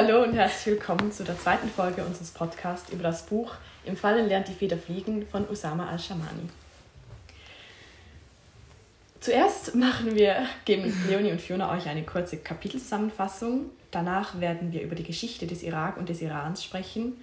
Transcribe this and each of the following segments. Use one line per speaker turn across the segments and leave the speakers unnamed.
Hallo und herzlich willkommen zu der zweiten Folge unseres Podcasts über das Buch Im Fallen lernt die Feder fliegen von Usama al-Shamani. Zuerst machen wir, geben Leonie und Fiona euch eine kurze Kapitelzusammenfassung. Danach werden wir über die Geschichte des Irak und des Irans sprechen.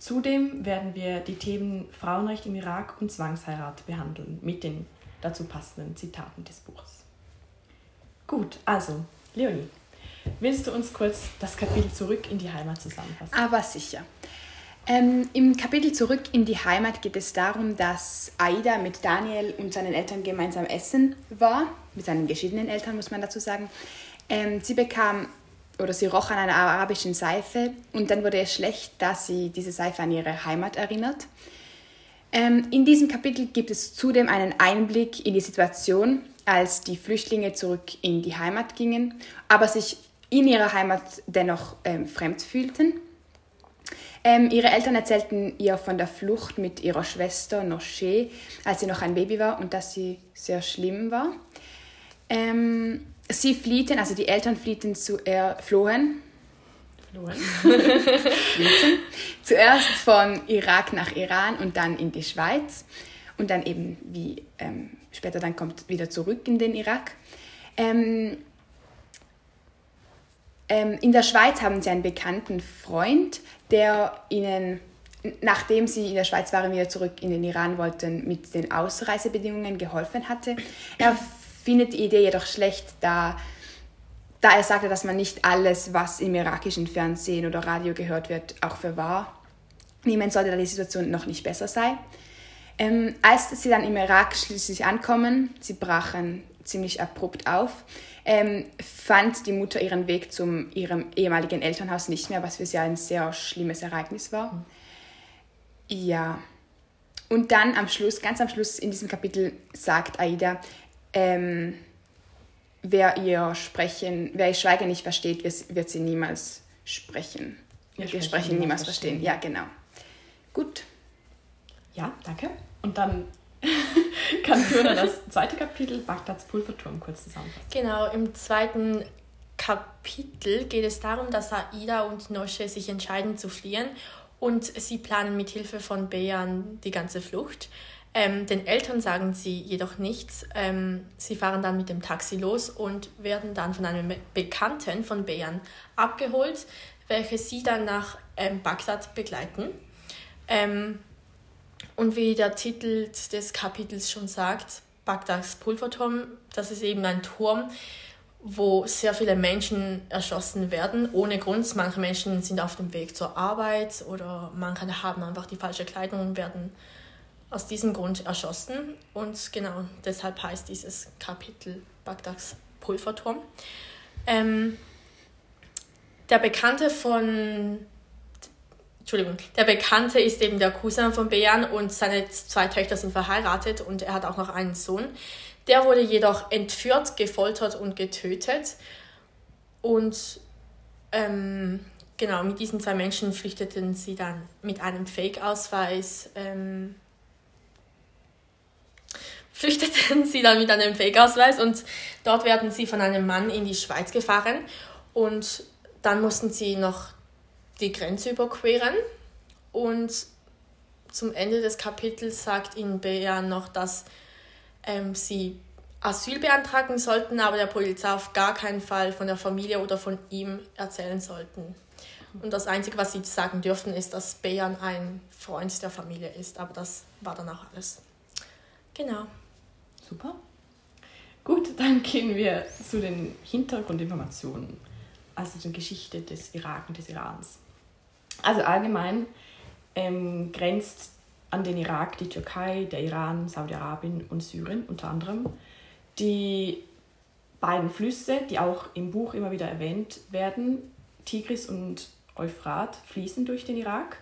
Zudem werden wir die Themen Frauenrecht im Irak und Zwangsheirat behandeln mit den dazu passenden Zitaten des Buches. Gut, also, Leonie, willst du uns kurz das Kapitel Zurück in die Heimat zusammenfassen?
Aber sicher. Ähm, Im Kapitel Zurück in die Heimat geht es darum, dass Aida mit Daniel und seinen Eltern gemeinsam essen war, mit seinen geschiedenen Eltern muss man dazu sagen. Ähm, sie bekam oder sie roch an einer arabischen Seife und dann wurde es schlecht, da sie diese Seife an ihre Heimat erinnert. Ähm, in diesem Kapitel gibt es zudem einen Einblick in die Situation, als die Flüchtlinge zurück in die Heimat gingen, aber sich in ihrer Heimat dennoch ähm, fremd fühlten. Ähm, ihre Eltern erzählten ihr von der Flucht mit ihrer Schwester Noche, als sie noch ein Baby war und dass sie sehr schlimm war. Ähm, sie fliehten, also die Eltern fliehten zu, äh, flohen, zuerst von Irak nach Iran und dann in die Schweiz und dann eben, wie ähm, später dann kommt, wieder zurück in den Irak. Ähm, ähm, in der Schweiz haben sie einen bekannten Freund, der ihnen, nachdem sie in der Schweiz waren, wieder zurück in den Iran wollten, mit den Ausreisebedingungen geholfen hatte. Er findet die Idee jedoch schlecht, da, da er sagte, dass man nicht alles, was im irakischen Fernsehen oder Radio gehört wird, auch für wahr nehmen sollte, da die Situation noch nicht besser sei. Ähm, als sie dann im Irak schließlich ankommen, sie brachen ziemlich abrupt auf, ähm, fand die Mutter ihren Weg zu ihrem ehemaligen Elternhaus nicht mehr, was für sie ein sehr schlimmes Ereignis war. Mhm. Ja. Und dann am Schluss, ganz am Schluss in diesem Kapitel sagt Aida, ähm, wer ihr Sprechen, wer ihr Schweigen nicht versteht, wird sie niemals sprechen. Wir, Wir sprechen niemals verstehen. verstehen. Ja, genau. Gut.
Ja, danke. Und dann kann Fiona das zweite Kapitel Bagdads Pulverturm kurz zusammenfassen.
Genau, im zweiten Kapitel geht es darum, dass Aida und Nosche sich entscheiden zu fliehen und sie planen mit Hilfe von Bejan die ganze Flucht. Ähm, den Eltern sagen sie jedoch nichts. Ähm, sie fahren dann mit dem Taxi los und werden dann von einem Bekannten von Bejan abgeholt, welche sie dann nach ähm, Bagdad begleiten. Ähm, und wie der Titel des Kapitels schon sagt, Bagdads Pulverturm, das ist eben ein Turm, wo sehr viele Menschen erschossen werden, ohne Grund. Manche Menschen sind auf dem Weg zur Arbeit oder manche haben einfach die falsche Kleidung und werden aus diesem Grund erschossen. Und genau deshalb heißt dieses Kapitel Bagdads Pulverturm. Ähm, der Bekannte von Entschuldigung, der Bekannte ist eben der Cousin von Bejan und seine zwei Töchter sind verheiratet und er hat auch noch einen Sohn. Der wurde jedoch entführt, gefoltert und getötet. Und ähm, genau, mit diesen zwei Menschen flüchteten sie dann mit einem Fake-Ausweis. Ähm, flüchteten sie dann mit einem Fake-Ausweis und dort werden sie von einem Mann in die Schweiz gefahren und dann mussten sie noch die Grenze überqueren und zum Ende des Kapitels sagt ihnen Bea noch, dass ähm, sie Asyl beantragen sollten, aber der Polizei auf gar keinen Fall von der Familie oder von ihm erzählen sollten. Und das Einzige, was sie sagen dürfen, ist, dass Bejan ein Freund der Familie ist. Aber das war dann auch alles. Genau.
Super. Gut, dann gehen wir zu den Hintergrundinformationen, also zur Geschichte des Irak und des Irans. Also allgemein ähm, grenzt an den Irak die Türkei, der Iran, Saudi-Arabien und Syrien unter anderem. Die beiden Flüsse, die auch im Buch immer wieder erwähnt werden, Tigris und Euphrat, fließen durch den Irak.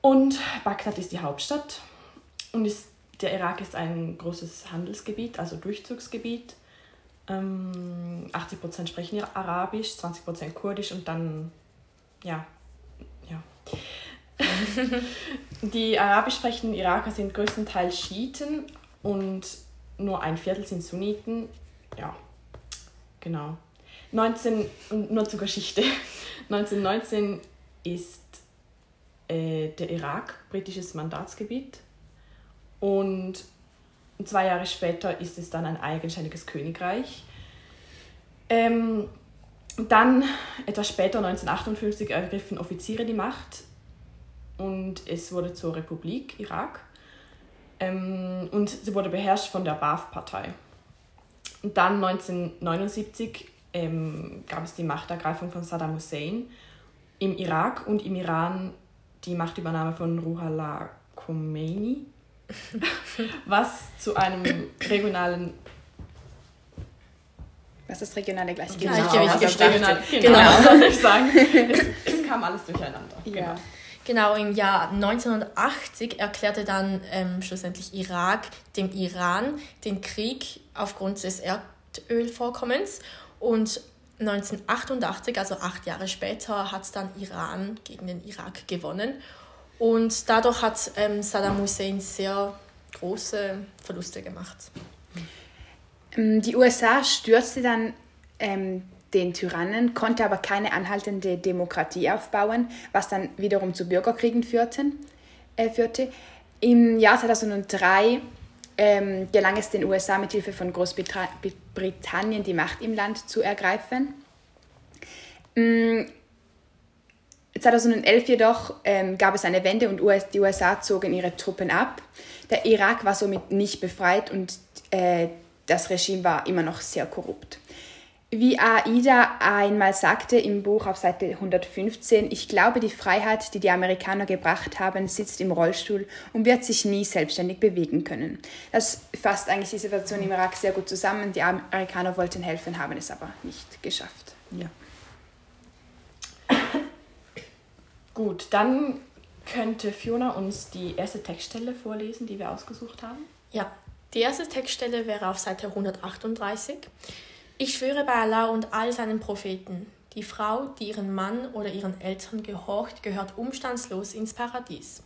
Und Bagdad ist die Hauptstadt und ist, der Irak ist ein großes Handelsgebiet, also Durchzugsgebiet. Ähm, 80% sprechen Arabisch, 20% Kurdisch und dann ja, ja. Die arabisch sprechenden Iraker sind größtenteils Schiiten und nur ein Viertel sind Sunniten. Ja, genau. 19, und nur zur Geschichte. 1919 ist äh, der Irak britisches Mandatsgebiet und zwei Jahre später ist es dann ein eigenständiges Königreich. Ähm, dann, etwas später, 1958, ergriffen Offiziere die Macht und es wurde zur Republik Irak. Ähm, und sie wurde beherrscht von der Baath-Partei. Und dann 1979 ähm, gab es die Machtergreifung von Saddam Hussein im Irak und im Iran die Machtübernahme von Ruhollah Khomeini, was zu einem regionalen
was das regionale Gleichgewicht
genau,
Gleichgewicht
das regional, genau,
Genau.
soll ich sagen. Es, es kam alles durcheinander.
Ja.
Genau.
Genau, im Jahr 1980 erklärte dann ähm, schlussendlich Irak dem Iran den Krieg aufgrund des Erdölvorkommens und 1988, also acht Jahre später, hat dann Iran gegen den Irak gewonnen und dadurch hat ähm, Saddam Hussein sehr große Verluste gemacht.
Ähm, Die USA stürzte dann ähm, den Tyrannen, konnte aber keine anhaltende Demokratie aufbauen, was dann wiederum zu Bürgerkriegen führten, äh, führte. Im Jahr 2003 ähm, gelang es den USA mit Hilfe von Großbritannien die Macht im Land zu ergreifen. Mm, 2011 jedoch ähm, gab es eine Wende und US, die USA zogen ihre Truppen ab. Der Irak war somit nicht befreit und äh, das Regime war immer noch sehr korrupt. Wie Aida einmal sagte im Buch auf Seite 115, ich glaube, die Freiheit, die die Amerikaner gebracht haben, sitzt im Rollstuhl und wird sich nie selbstständig bewegen können. Das fasst eigentlich die Situation im Irak sehr gut zusammen. Die Amerikaner wollten helfen, haben es aber nicht geschafft.
Ja. Gut, dann könnte Fiona uns die erste Textstelle vorlesen, die wir ausgesucht haben.
Ja, die erste Textstelle wäre auf Seite 138. Ich schwöre bei Allah und all seinen Propheten, die Frau, die ihren Mann oder ihren Eltern gehorcht, gehört umstandslos ins Paradies.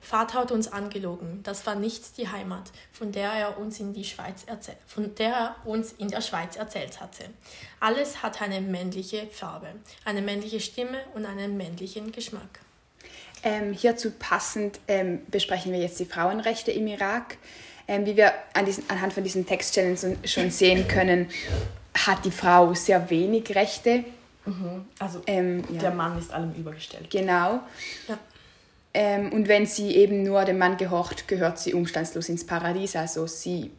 Vater hat uns angelogen, das war nicht die Heimat, von der er uns in die Schweiz erzählt, von der er uns in der Schweiz erzählt hatte. Alles hat eine männliche Farbe, eine männliche Stimme und einen männlichen Geschmack.
Ähm, hierzu passend ähm, besprechen wir jetzt die Frauenrechte im Irak. Ähm, wie wir an diesen, anhand von diesen Textstellen so- schon sehen können, hat die Frau sehr wenig Rechte.
Also
Ähm, ja.
der Mann ist allem übergestellt.
Genau.
Ja.
Ähm, und wenn sie eben nur dem Mann gehorcht, gehört sie umstandslos ins Paradies. Also sie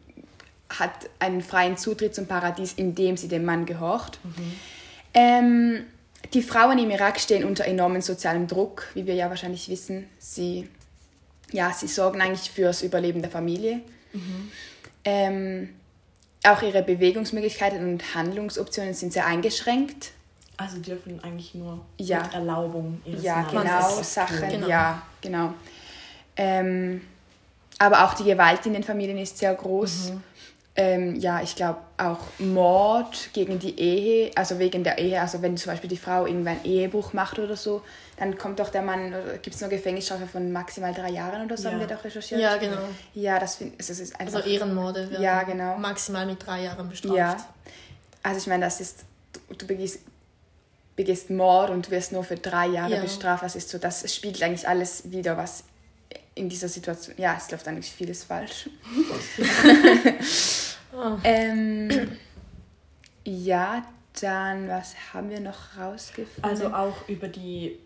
hat einen freien Zutritt zum Paradies, indem sie dem Mann gehorcht. Ähm, die Frauen im Irak stehen unter enormem sozialem Druck, wie wir ja wahrscheinlich wissen. Sie, ja, sie sorgen eigentlich fürs Überleben der Familie. Ähm, auch ihre Bewegungsmöglichkeiten und Handlungsoptionen sind sehr eingeschränkt.
Also dürfen eigentlich nur
Ja.
mit Erlaubung ihres
Ja,
Mannes
genau, Sachen.
Genau.
ja, genau. Ähm, aber auch die Gewalt in den Familien ist sehr groß. Ähm, ja, ich glaube auch Mord gegen die Ehe, also wegen der Ehe, also wenn zum Beispiel die Frau irgendwann Ehebruch macht oder so, dann kommt doch der Mann, gibt es nur Gefängnisstrafe von maximal drei Jahren oder so, haben
Ja.
wir doch recherchiert.
Ja, genau.
Ja, das finde es ist einfach.
Also Ehrenmorde werden
Ja, genau.
maximal mit drei Jahren bestraft.
Ja. Also ich meine, das ist, du, du begehst, begehst Mord und wirst nur für drei Jahre
Ja.
bestraft. Das ist so, das spiegelt eigentlich alles wieder, was in dieser Situation, ja, es läuft eigentlich vieles falsch.
Oh.
ähm, ja, dann, was haben wir noch rausgefunden?
Also auch über die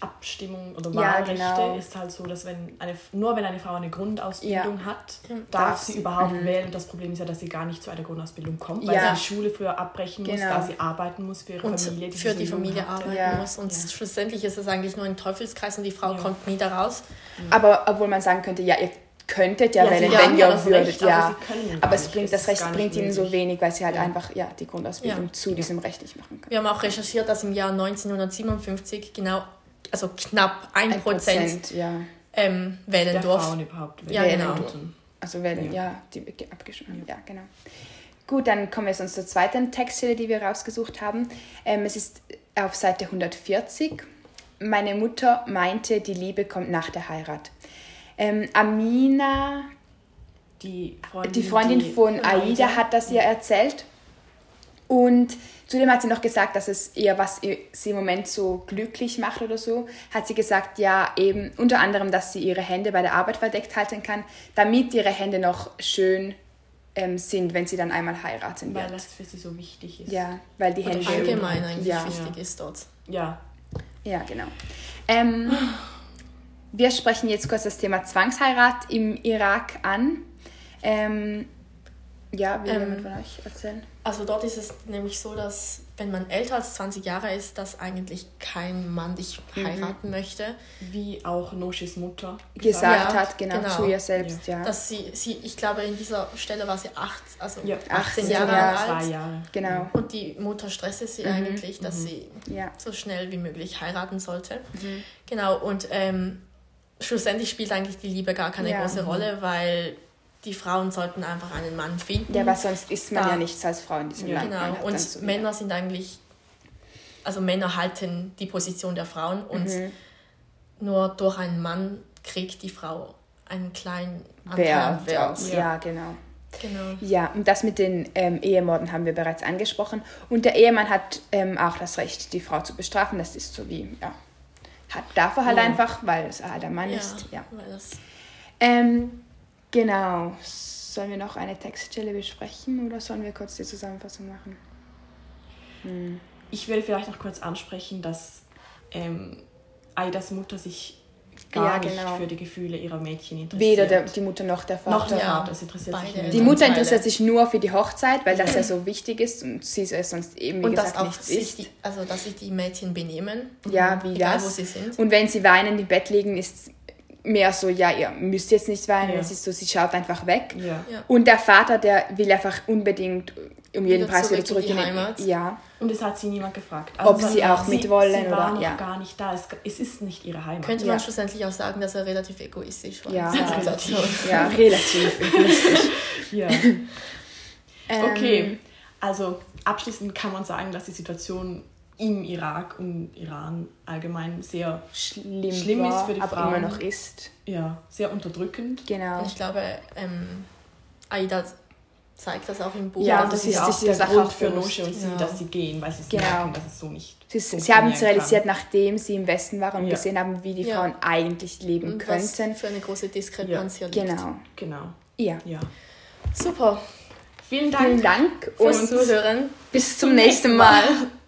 Abstimmung oder
Ja,
Wahlrechte
genau.
ist halt so, dass wenn eine, nur wenn eine Frau eine Grundausbildung
Ja.
hat,
Ja.
darf
Darf
sie
sie,
überhaupt wählen. Und das Problem ist ja, dass sie gar nicht zu einer Grundausbildung kommt, weil
Ja.
sie die Schule früher abbrechen muss,
Genau.
da sie arbeiten muss für ihre
und
Familie.
für die
so jung
Familie
hatte.
arbeiten
Ja.
muss. Und
Ja.
schlussendlich ist es eigentlich nur ein Teufelskreis und die Frau
Ja.
kommt nie da raus.
aber obwohl man sagen könnte, ja, ihr könntet ja,
Ja,
wählen, wenn
ja
ihr würdet,
Recht,
ja.
aber
es bringt, das Recht bringt ihnen so wenig, weil sie halt
Ja.
einfach ja, die Grundausbildung
Ja.
zu diesem Recht nicht machen können.
Wir haben auch recherchiert, dass im Jahr 1957 genau, also knapp ein
Ein
Prozent
ja.
ähm, wählen
Der
durften.
Frauen überhaupt
Ja,
wählen
genau.
durften.
Also wählen,
Ja.
ja, die ge- abgestimmt haben. Ja. genau. Gut, dann kommen wir sonst zur zweiten Textstelle, die wir rausgesucht haben. Ähm, es ist auf Seite 140. Meine Mutter meinte, die Liebe kommt nach der Heirat. Ähm, Amina,
Die Freundin,
die Freundin von
von
Aida, hat das ihr erzählt. Und zudem hat sie noch gesagt, dass es ihr, was sie im Moment so glücklich macht oder so, hat sie gesagt, ja, eben unter anderem, dass sie ihre Hände bei der Arbeit verdeckt halten kann, damit ihre Hände noch schön ähm, sind, wenn sie dann einmal heiraten
Weil
wird.
das für sie so wichtig ist.
Ja, weil die
Oder
Hände...
allgemein eigentlich
Ja.
wichtig
Ja.
ist dort.
Ja.
Ja, genau. Ähm, wir sprechen jetzt kurz das Thema Zwangsheirat im Irak an. Ähm, ja, will
Ähm,
jemand von euch erzählen?
Also dort ist es nämlich so, dass wenn man älter als 20 Jahre ist, dass eigentlich kein Mann dich
Mhm.
heiraten möchte.
Wie auch Noshis Mutter
Gesagt
Ja,
hat, genau,
genau.
zu ihr selbst, ja.
Dass sie, sie, ich glaube, in dieser Stelle war sie acht, also
Ja,
18
18
Jahre
Jahre,
alt.
Zwei Jahre.
Genau,
Und die Mutter stresste sie eigentlich, dass sie
ja.
so schnell wie möglich heiraten sollte.
Mhm.
Genau, und ähm, schlussendlich spielt eigentlich die Liebe gar keine
Ja.
große. Rolle, weil die Frauen sollten einfach einen Mann finden.
Ja, weil sonst ist man
Da-
ja nichts als Frau in diesem
Ja.
Land.
Genau, und
so-
Männer sind eigentlich, also Männer halten die Position der Frauen und
Mhm.
nur durch einen Mann kriegt die Frau einen kleinen Anteil
Wert
Wert.
Ja.
Ja, genau.
Genau.
Ja, und das mit den ähm, Ehemorden haben wir bereits angesprochen. Und der Ehemann hat ähm, auch das Recht, die Frau zu bestrafen. Das ist so wie, ja, hat darf er halt
Ja.
einfach, weil es halt der Mann
Ja,
ist. Ja. Ähm, genau. Sollen wir noch eine Textstelle besprechen oder sollen wir kurz die Zusammenfassung machen?
Ich will vielleicht noch kurz ansprechen, dass ähm, Aidas Mutter sich gar
Ja,
nicht
genau.
für die Gefühle ihrer Mädchen interessiert.
Weder der, die Mutter noch der
noch
Vater.
der
Ja,
Vater, es interessiert sich
beide.
nicht.
Die Mutter interessiert sich nur für die Hochzeit, weil das ja so wichtig ist und sie es sonst eben, wie
und dass
gesagt,
auch
nichts
sich
ist.
die, also dass sich die Mädchen benehmen,
Ja, wie
egal
das.
wo sie sind.
Und wenn sie weinend im Bett liegen, ist mehr so, ja, ihr müsst jetzt nicht weinen.
Ja.
Es ist so, sie schaut einfach weg.
Ja.
Ja.
Und der Vater, der will einfach unbedingt um jeden
Wieder
Preis wieder
zurück in die Heimat.
Ja,
Und es hat sie niemand gefragt.
Ob
es
sie auch mitwollen
sie war
oder-
noch
ja.
gar nicht da. Es, es ist nicht ihre Heimat.
Könnte
Ja.
man schlussendlich auch sagen, dass er relativ egoistisch war.
Ja,
relativ.
Ja, relativ egoistisch.
Ja.
Ähm,
Okay, also abschließend kann man sagen, dass die Situation im Irak und Iran allgemein sehr,
Schlimm,
Schlimm
war,
ist für die
aber
Frauen.
immer noch ist.
ja, sehr unterdrückend.
Genau.
Und ich glaube, ähm, Aida zeigt das auch im Buch.
Ja,
und
das
das ist
ist-
auch
das ist
der Grund
auch
für. Nosche und sie,
Ja.
dass sie gehen, weil sie es
Genau.
merken, dass es so nicht
Sie, sie haben es realisiert, nachdem sie im Westen waren und
Ja.
gesehen haben, wie die
Ja.
Frauen eigentlich leben
und was
könnten.
für eine große Diskrepanz hier liegt.
Genau.
Genau,
Ja.
ja.
Super.
Vielen Dank.
Vielen Dank
Fürs
und
Zuhören.
bis zum nächsten Mal.